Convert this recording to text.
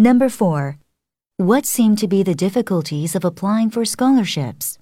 Number 4. What seem to be the difficulties of applying for scholarships?